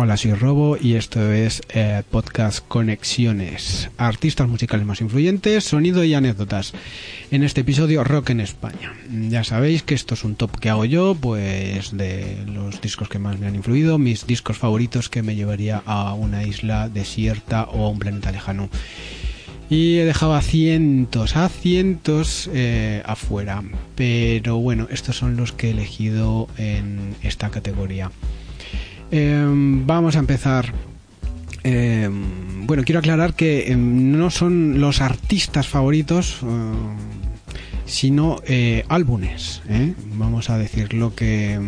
Hola, soy Robo y esto es eh, Podcast Conexiones. Artistas musicales más influyentes, sonido y anécdotas. En este episodio, Rock en España. Ya sabéis que esto es un top que hago yo, pues de los discos que más me han influido, mis discos favoritos que me llevaría a una isla desierta o a un planeta lejano. Y he dejado a cientos, a cientos eh, afuera. Pero bueno, estos son los que he elegido en esta categoría. Em, vamos a empezar. Em, bueno, quiero aclarar que em, no son los artistas favoritos, sino eh, álbumes. ¿eh? Vamos a decir lo que.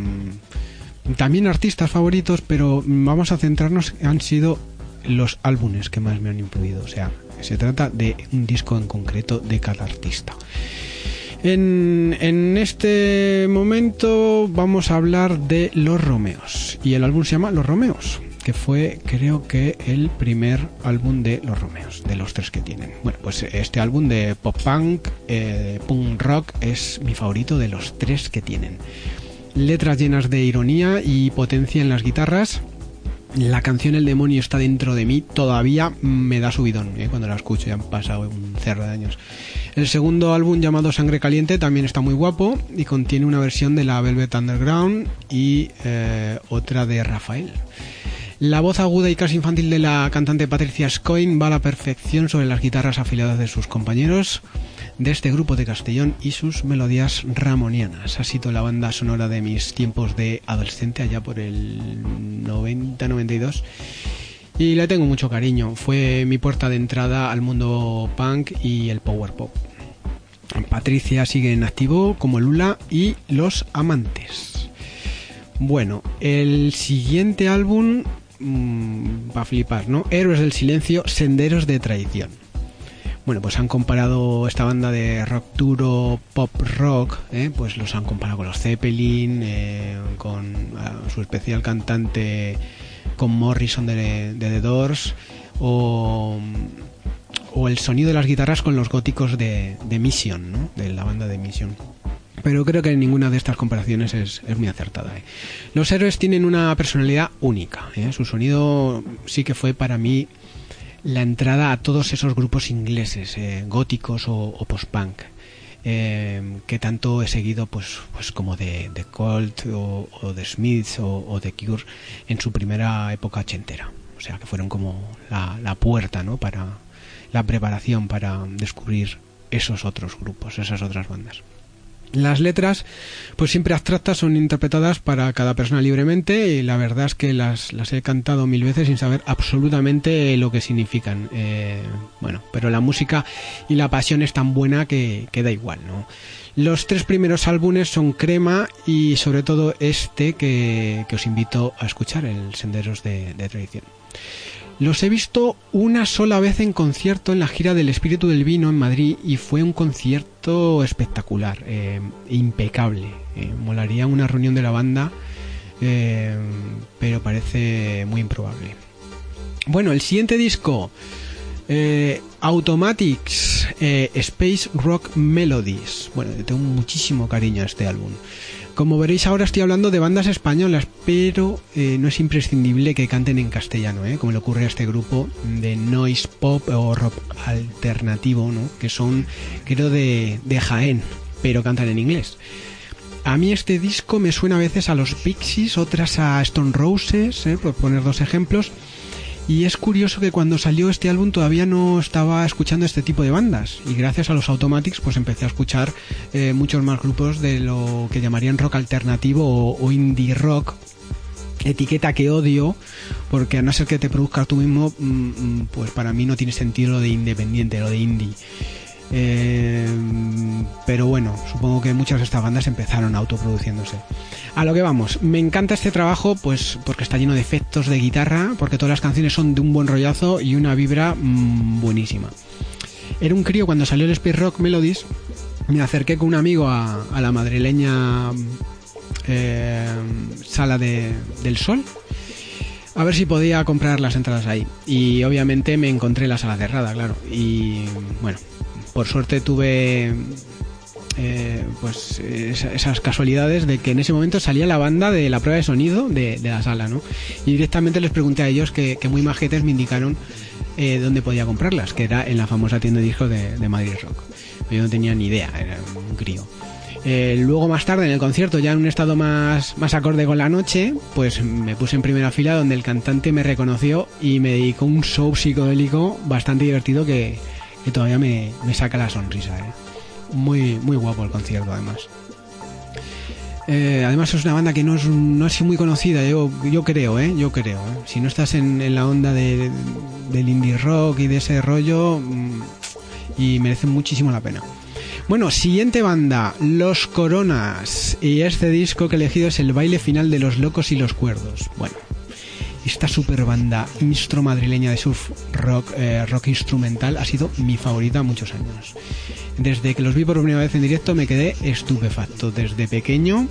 también artistas favoritos, pero vamos a centrarnos. Han sido los álbumes que más me han influido. O sea, se trata de un disco en concreto de cada artista. En, este momento vamos a hablar de Los Romeos y el álbum se llama Los Romeos, que fue creo que el primer álbum de Los Romeos, de los tres que tienen. Bueno, pues este álbum de pop punk, eh, punk rock es mi favorito de los tres que tienen. Letras llenas de ironía y potencia en las guitarras, la canción El demonio está dentro de mí todavía me da subidón ¿eh? cuando la escucho, ya han pasado un cerro de años. El segundo álbum llamado Sangre Caliente también está muy guapo y contiene una versión de la Velvet Underground y eh, otra de Rafael. La voz aguda y casi infantil de la cantante Patricia Scoin va a la perfección sobre las guitarras afiladas de sus compañeros de este grupo de Castellón y sus melodías ramonianas. Ha sido la banda sonora de mis tiempos de adolescente allá por el 90-92 y le tengo mucho cariño. Fue mi puerta de entrada al mundo punk y el power pop. Patricia sigue en activo como Lula y Los Amantes. Bueno, el siguiente álbum mmm, va a flipar, ¿no? Héroes del Silencio, Senderos de Tradición. Bueno, pues han comparado esta banda de rock duro, pop rock, ¿eh? pues los han comparado con los Zeppelin, eh, con uh, su especial cantante, con Morrison de, The Doors, o, el sonido de las guitarras con los góticos de, Mission, ¿no? de la banda de Mission pero creo que ninguna de estas comparaciones es, es muy acertada. ¿eh? Los héroes tienen una personalidad única. ¿eh? Su sonido sí que fue para mí la entrada a todos esos grupos ingleses, eh, góticos o, post-punk. que tanto he seguido pues, pues como de, de Colt o, de Smiths o, o, de Cure en su primera época ochentera. O sea que fueron como la, la puerta ¿no? para la preparación para descubrir esos otros grupos, esas otras bandas. Las letras, pues siempre abstractas, son interpretadas para cada persona libremente y la verdad es que las, las he cantado mil veces sin saber absolutamente lo que significan. Eh, bueno, pero la música y la pasión es tan buena que, que da igual, ¿no? Los tres primeros álbumes son crema y sobre todo este que, que os invito a escuchar, el Senderos de, de Tradición. Los he visto una sola vez en concierto en la gira del Espíritu del Vino en Madrid y fue un concierto espectacular, eh, impecable. Eh, molaría una reunión de la banda, eh, pero parece muy improbable. Bueno, el siguiente disco, Automatics Space Rock Melodies. Bueno, tengo muchísimo cariño a este álbum. Como veréis ahora estoy hablando de bandas españolas, pero eh, no es imprescindible que canten en castellano, ¿eh? como le ocurre a este grupo de noise pop o rock alternativo, ¿no? que son, creo, de, de Jaén, pero cantan en inglés. A mí este disco me suena a veces a los Pixies, otras a Stone Roses, ¿eh? por poner dos ejemplos. Y es curioso que cuando salió este álbum todavía no estaba escuchando este tipo de bandas. Y gracias a los Automatics pues empecé a escuchar eh, muchos más grupos de lo que llamarían rock alternativo o, o indie rock etiqueta que odio porque a no ser que te produzcas tú mismo pues para mí no tiene sentido lo de independiente lo de indie eh, pero bueno, supongo que muchas de estas bandas empezaron autoproduciéndose. A lo que vamos, me encanta este trabajo pues porque está lleno de efectos de guitarra, porque todas las canciones son de un buen rollazo y una vibra mmm, buenísima. Era un crío cuando salió el Space Rock Melodies, me acerqué con un amigo a, a la madrileña eh, Sala de, del Sol a ver si podía comprar las entradas ahí. Y obviamente me encontré la sala cerrada, claro. Y bueno, por suerte tuve eh, pues esas casualidades de que en ese momento salía la banda de la prueba de sonido de, la sala, ¿no? Y directamente les pregunté a ellos que, muy majetes me indicaron eh, dónde podía comprarlas, que era en la famosa tienda de discos de, Madrid Rock. Yo no tenía ni idea, era un crío. Eh, luego más tarde en el concierto, ya en un estado más, más acorde con la noche, pues me puse en primera fila donde el cantante me reconoció y me dedicó un show psicodélico bastante divertido que, todavía me, me, saca la sonrisa. ¿eh? Muy, muy guapo el concierto además. Eh, además es una banda que no es, no es muy conocida, yo, yo creo, ¿eh? Yo creo. ¿eh? Si no estás en, la onda de, del indie rock y de ese rollo, mm, y merece muchísimo la pena. Bueno, siguiente banda, Los Coronas. Y este disco que he elegido es el baile final de los locos y los cuerdos. Bueno, esta super banda instro madrileña de surf rock, eh, rock instrumental ha sido mi favorita muchos años. Desde que los vi por primera vez en directo me quedé estupefacto. Desde pequeño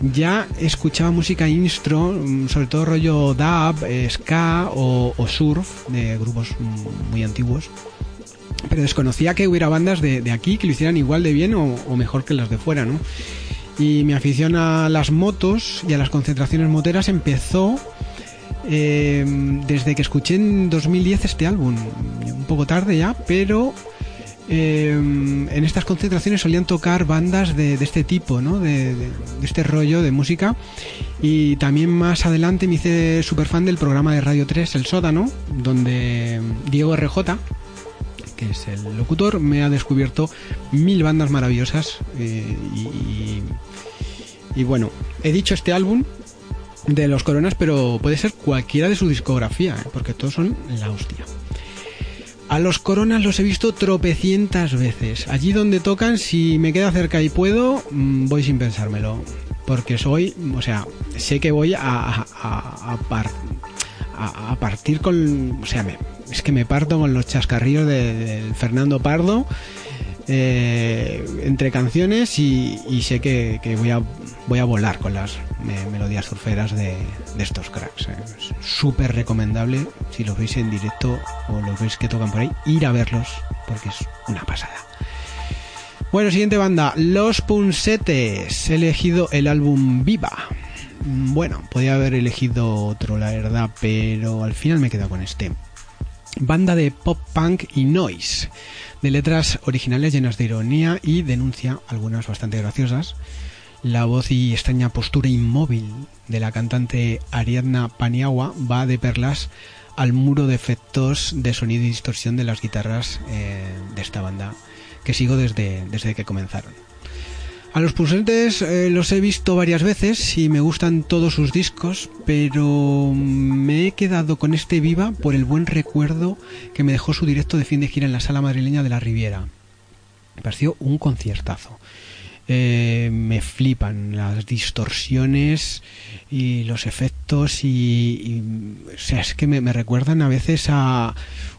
ya escuchaba música instro, mm, sobre todo rollo dub, eh, ska o, surf de grupos mm, muy antiguos. Pero desconocía que hubiera bandas de, aquí que lo hicieran igual de bien o, o mejor que las de fuera, ¿no? Y mi afición a las motos y a las concentraciones moteras empezó eh, desde que escuché en 2010 este álbum, un poco tarde ya, pero eh, en estas concentraciones solían tocar bandas de, este tipo. De, este rollo de música. Y también más adelante me hice super fan del programa de Radio 3, El Sótano, donde Diego RJ, que es el locutor, me ha descubierto mil bandas maravillosas. Eh, y bueno, he dicho este álbum de los Coronas, pero puede ser cualquiera de su discografía, ¿eh? porque todos son la hostia. A los Coronas los he visto tropecientas veces. Allí donde tocan, si me queda cerca y puedo, mm, voy sin pensármelo. Porque soy, o sea, sé que voy a, a, a, partir con... O sea, es que me parto con los chascarrillos de, de Fernando Pardo eh, entre canciones y, sé que, voy, a, voy a volar con las melodías surferas de, estos cracks. Eh. Súper recomendable si los veis en directo o los veis que tocan por ahí, ir a verlos porque es una pasada. Bueno, siguiente banda, Los Punsetes. He elegido el álbum Viva. Bueno, podía haber elegido otro, la verdad, pero al final me he quedado con este. Banda de pop punk y noise de letras originales llenas de ironía y denuncia, algunas bastante graciosas. La voz y extraña postura inmóvil de la cantante Ariadna Paniagua va de perlas al muro de efectos de sonido y distorsión de las guitarras eh, de esta banda que sigo desde, desde que comenzaron. A los Pusentes eh, los he visto varias veces y me gustan todos sus discos, pero me he quedado con este Viva por el buen recuerdo que me dejó su directo de fin de gira en la sala madrileña de la Riviera. Me pareció un conciertazo. Eh, me flipan las distorsiones y los efectos y, o sea, es que me, recuerdan a veces a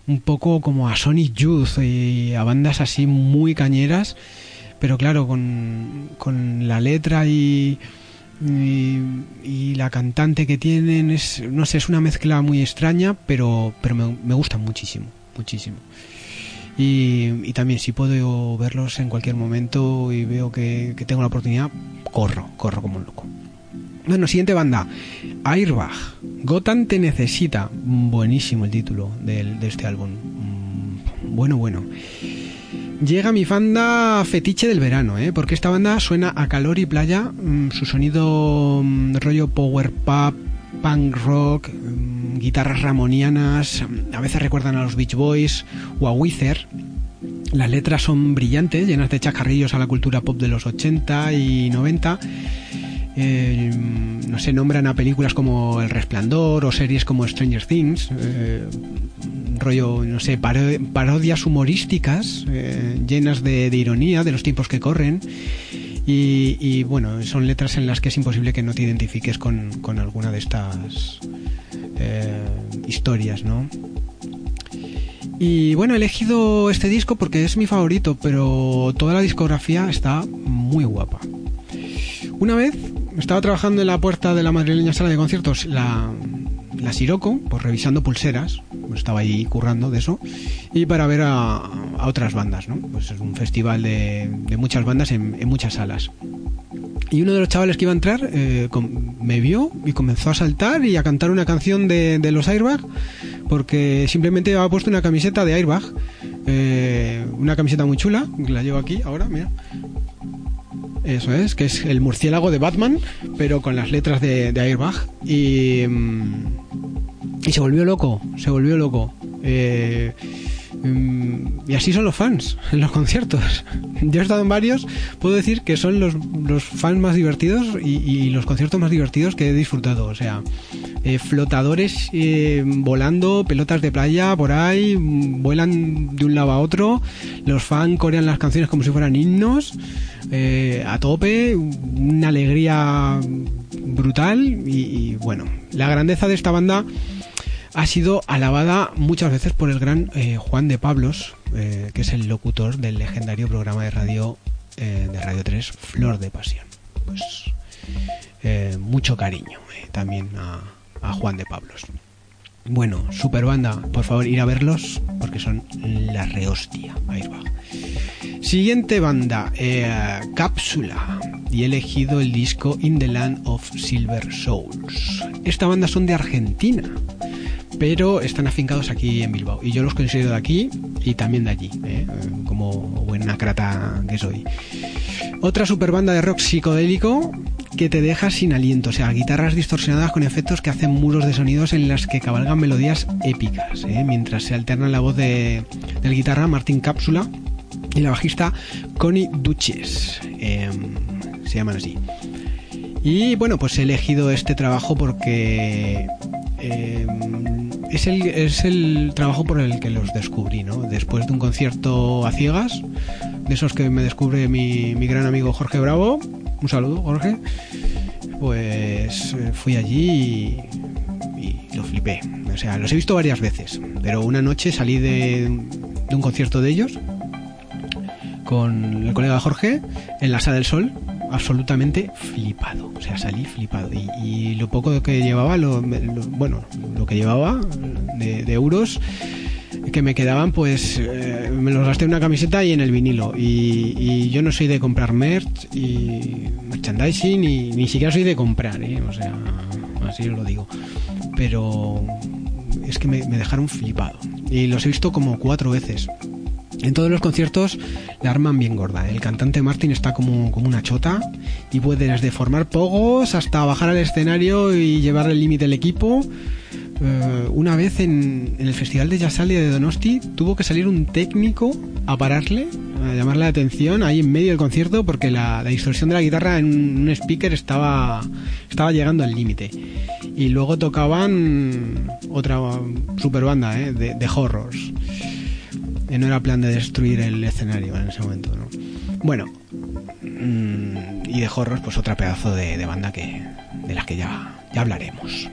un poco como a Sonic Youth y a bandas así muy cañeras pero claro, con, con la letra y, y, la cantante que tienen, es, no sé, es una mezcla muy extraña, pero, pero me, me gusta muchísimo, muchísimo. Y, también si puedo verlos en cualquier momento y veo que, tengo la oportunidad, corro, corro como un loco. Bueno, siguiente banda, Airbag. Gotham te necesita. Buenísimo el título de, este álbum. Mm, bueno, bueno. Llega mi fanda fetiche del verano, ¿eh? porque esta banda suena a calor y playa, mm, su sonido mm, rollo power pop, punk rock, guitarras ramonianas, a veces recuerdan a los Beach Boys o a Wither. Las letras son brillantes, llenas de chacarrillos a la cultura pop de los 80 y 90. Eh, no se nombran a películas como El Resplandor o series como Stranger Things. Eh, rollo, no sé, parodias humorísticas eh, llenas de, ironía de los tiempos que corren. Y, bueno, son letras en las que es imposible que no te identifiques con, alguna de estas eh, historias, ¿no? Y bueno, he elegido este disco porque es mi favorito, pero toda la discografía está muy guapa. Una vez estaba trabajando en la puerta de la madrileña sala de conciertos, la, la Siroco, pues revisando pulseras, estaba ahí currando de eso, y para ver a, otras bandas, ¿no? Pues es un festival de, muchas bandas en, muchas salas. Y uno de los chavales que iba a entrar eh, me vio y comenzó a saltar y a cantar una canción de, los Airbag porque simplemente había puesto una camiseta de Airbag. Eh, una camiseta muy chula, la llevo aquí ahora, mira. Eso es, que es el murciélago de Batman, pero con las letras de, Airbag. Y, mm, y se volvió loco, se volvió loco. Eh, y así son los fans en los conciertos. Yo he estado en varios, puedo decir que son los, los fans más divertidos y, los conciertos más divertidos que he disfrutado. O sea, eh, flotadores eh, volando, pelotas de playa por ahí, mm, vuelan de un lado a otro, los fans corean las canciones como si fueran himnos, eh, a tope, una alegría brutal y bueno, la grandeza de esta banda ha sido alabada muchas veces por el gran eh, Juan de Pablos, eh, que es el locutor del legendario programa de radio eh, de Radio 3, Flor de Pasión. Pues mucho cariño también a, Juan de Pablos. Bueno, super banda, por favor ir a verlos porque son la rehostia. Ahí va. Siguiente banda, Cápsula, y he elegido el disco In the Land of Silver Souls. Esta banda son de Argentina pero están afincados aquí en Bilbao. Y yo los considero de aquí y también de allí, ¿eh? como buena crata que soy. Otra super banda de rock psicodélico que te deja sin aliento, o sea, guitarras distorsionadas con efectos que hacen muros de sonidos en las que cabalgan melodías épicas, ¿eh? mientras se alterna la voz de, del guitarra Martín Cápsula y la bajista Connie Duches, em, se llaman así. Y bueno, pues he elegido este trabajo porque em, es el, es el trabajo por el que los descubrí, ¿no? Después de un concierto a ciegas, de esos que me descubre mi, mi gran amigo Jorge Bravo, un saludo Jorge, pues eh, fui allí y, lo flipé. O sea, los he visto varias veces, pero una noche salí de, de un concierto de ellos con el colega Jorge en la Sala del Sol absolutamente flipado. O sea, salí flipado. Y, lo poco que llevaba, lo, bueno, lo que llevaba de, euros que me quedaban, pues eh, me los gasté en una camiseta y en el vinilo. Y, yo no soy de comprar merch y merchandising, y ni siquiera soy de comprar, ¿eh? o sea, así os lo digo. Pero es que me dejaron flipado. Y los he visto como cuatro veces. En todos los conciertos la arman bien gorda. El cantante Martin está como, como una chota y puede desde formar pogos hasta bajar al escenario y llevar el límite del equipo. Eh, una vez en, el Festival de Yasalia de Donosti tuvo que salir un técnico a pararle, a llamarle la atención ahí en medio del concierto porque la, distorsión de la guitarra en un speaker estaba, estaba llegando al límite. Y luego tocaban otra super banda eh, de, de horrors no era plan de destruir el escenario en ese momento, ¿no? Bueno, mm, y de Horrors, pues otra pedazo de, banda que de las que ya, ya hablaremos.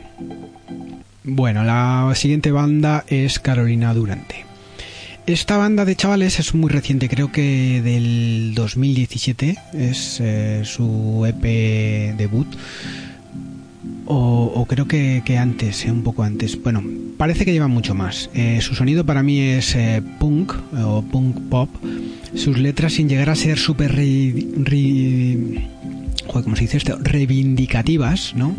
Bueno, la siguiente banda es Carolina Durante. Esta banda de chavales es muy reciente, creo que del 2017, es eh, su EP debut o, creo que, antes, eh, un poco antes. Bueno, parece que lleva mucho más. Eh, su sonido para mí es eh, punk o punk pop. Sus letras sin llegar a ser súper ¿cómo se dice esto? reivindicativas, ¿no?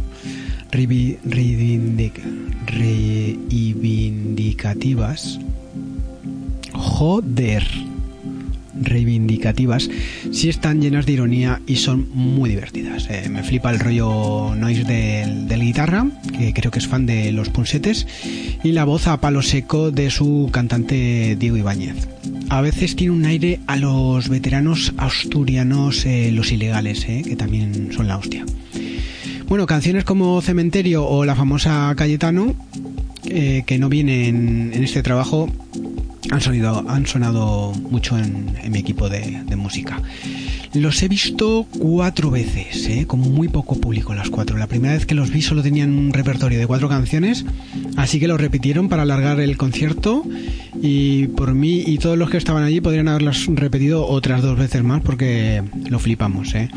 reivindicativas. Joder reivindicativas, sí están llenas de ironía y son muy divertidas. Eh, me flipa el rollo noise del, guitarra, que creo que es fan de los punsetes, y la voz a palo seco de su cantante Diego Ibáñez. A veces tiene un aire a los veteranos asturianos, eh, los ilegales, eh, que también son la hostia. Bueno, canciones como Cementerio o la famosa Cayetano, que no vienen en este trabajo, han, sonido, han sonado mucho en, mi equipo de, música. Los he visto cuatro veces, ¿eh? con muy poco público las cuatro. La primera vez que los vi solo tenían un repertorio de cuatro canciones, así que lo repitieron para alargar el concierto y por mí y todos los que estaban allí podrían haberlas repetido otras dos veces más porque lo flipamos. ¿eh?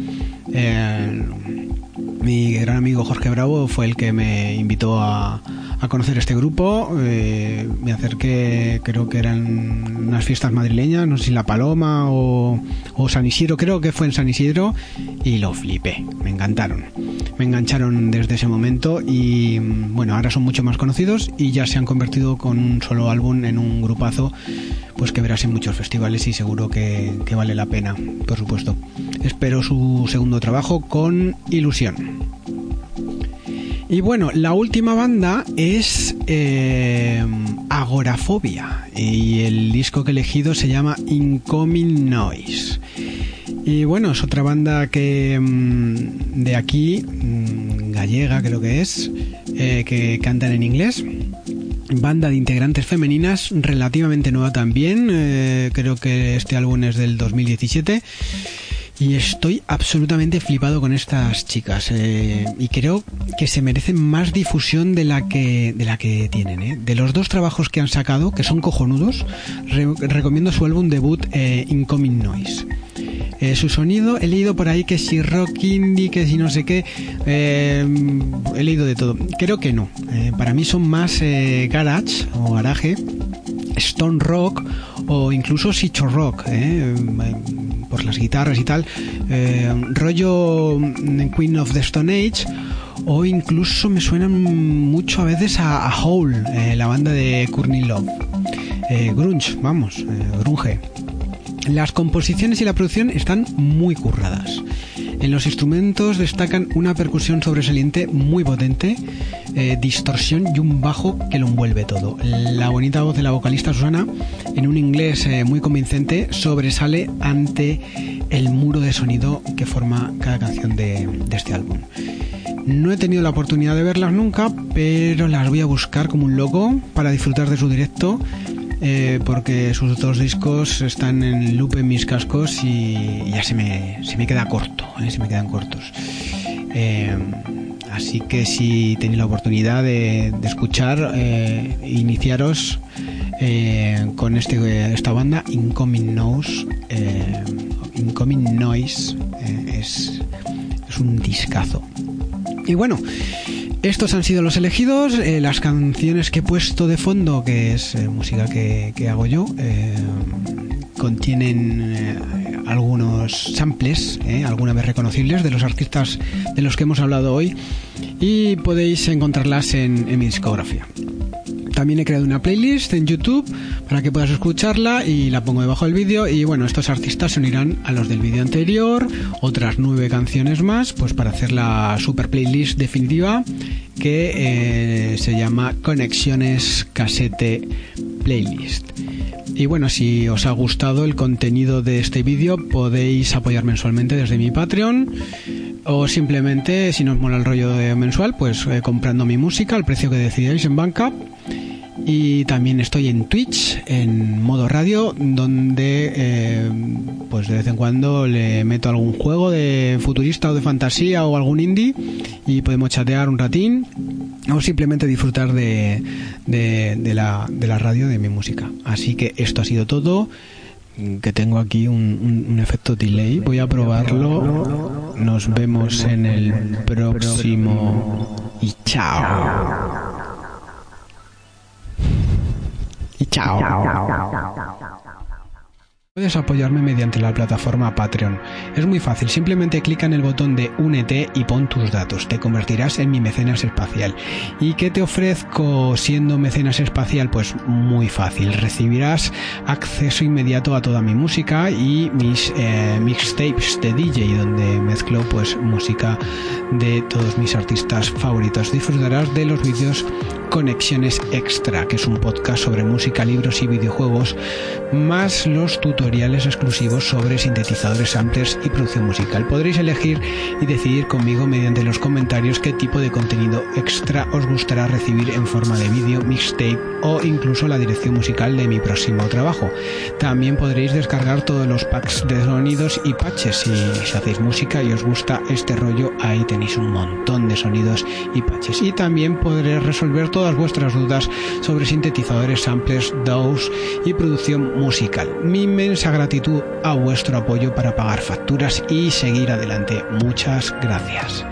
mi gran amigo Jorge Bravo fue el que me invitó a, a conocer este grupo. Eh, me acerqué, creo que eran unas fiestas madrileñas, no sé si La Paloma o, San Isidro, creo que fue en San Isidro, y lo flipé, me encantaron. Me engancharon desde ese momento y bueno, ahora son mucho más conocidos y ya se han convertido con un solo álbum en un grupazo pues que verás en muchos festivales y seguro que vale la pena, por supuesto. Espero su segundo trabajo con ilusión. Y bueno, la última banda es eh, Agorafobia y el disco que he elegido se llama Incoming Noise. Y bueno, es otra banda que mm, de aquí, mm, gallega creo que es, eh, que cantan en inglés. Banda de integrantes femeninas, relativamente nueva también, eh, creo que este álbum es del 2017 y estoy absolutamente flipado con estas chicas. Eh, y creo que se merecen más difusión de la que, de la que tienen. Eh. De los dos trabajos que han sacado, que son cojonudos, recomiendo su álbum debut eh, Incoming Noise. su sonido, he leído por ahí que si rock indie, que si no sé qué, he leído de todo. Creo que no. para mí son más garage o garaje, stone rock o incluso sicho rock por las guitarras y tal, eh, rollo Queen of the Stone Age, o incluso me suenan mucho a veces a, Hole, eh, la banda de Courtney Love. Eh, grunge, vamos, grunge. Las composiciones y la producción están muy curradas. En los instrumentos destacan una percusión sobresaliente muy potente, eh, distorsión y un bajo que lo envuelve todo. La bonita voz de la vocalista Susana, en un inglés eh, muy convincente, sobresale ante el muro de sonido que forma cada canción de, de este álbum. No he tenido la oportunidad de verlas nunca, pero las voy a buscar como un loco para disfrutar de su directo eh, porque sus dos discos están en loop en mis cascos y ya se me, se me queda corto, eh, se me quedan cortos. Eh, así que si tenéis la oportunidad de, escuchar, iniciaros con este, esta banda, Incoming Noise. Incoming Noise es un discazo. Y bueno, estos han sido los elegidos, eh, las canciones que he puesto de fondo, que es eh, música que, hago yo, eh, contienen algunos samples, alguna vez reconocibles, de los artistas de los que hemos hablado hoy y podéis encontrarlas en mi discografía. También he creado una playlist en YouTube para que puedas escucharla y la pongo debajo del vídeo. Y bueno, estos artistas se unirán a los del vídeo anterior, otras nueve canciones más, pues para hacer la super playlist definitiva que eh, se llama Conexiones Casete Playlist. Y bueno, si os ha gustado el contenido de este vídeo, podéis apoyar mensualmente desde mi Patreon o simplemente, si no os mola el rollo de mensual, pues eh, comprando mi música al precio que decidáis en banca. Y también estoy en Twitch, en modo radio, donde eh, pues de vez en cuando le meto algún juego de futurista o de fantasía o algún indie y podemos chatear un ratín o simplemente disfrutar de, la radio de mi música. Así que esto ha sido todo que tengo aquí un, un, efecto delay. Voy a probarlo. Nos vemos en el próximo. Y chao. Y chao. Puedes apoyarme mediante la plataforma Patreon. Es muy fácil, simplemente clica en el botón de Únete y pon tus datos. Te convertirás en mi mecenas espacial. ¿Y qué te ofrezco siendo mecenas espacial? Pues muy fácil. Recibirás acceso inmediato a toda mi música y mis eh, mixtapes de DJ donde mezclo pues música de todos mis artistas favoritos. Disfrutarás de los vídeos Conexiones Extra, que es un podcast sobre música, libros y videojuegos, más los tutoriales exclusivos sobre sintetizadores, samplers y producción musical. Podréis elegir y decidir conmigo mediante los comentarios qué tipo de contenido extra os gustará recibir en forma de vídeo, mixtape o incluso la dirección musical de mi próximo trabajo. También podréis descargar todos los packs de sonidos y patches. Si, hacéis música y os gusta este rollo, ahí tenéis un montón de sonidos y patches. Y también podréis resolver todas vuestras dudas sobre sintetizadores, samplers, DAWs y producción musical. Mi inmensa gratitud a vuestro apoyo para pagar facturas y seguir adelante. Muchas gracias.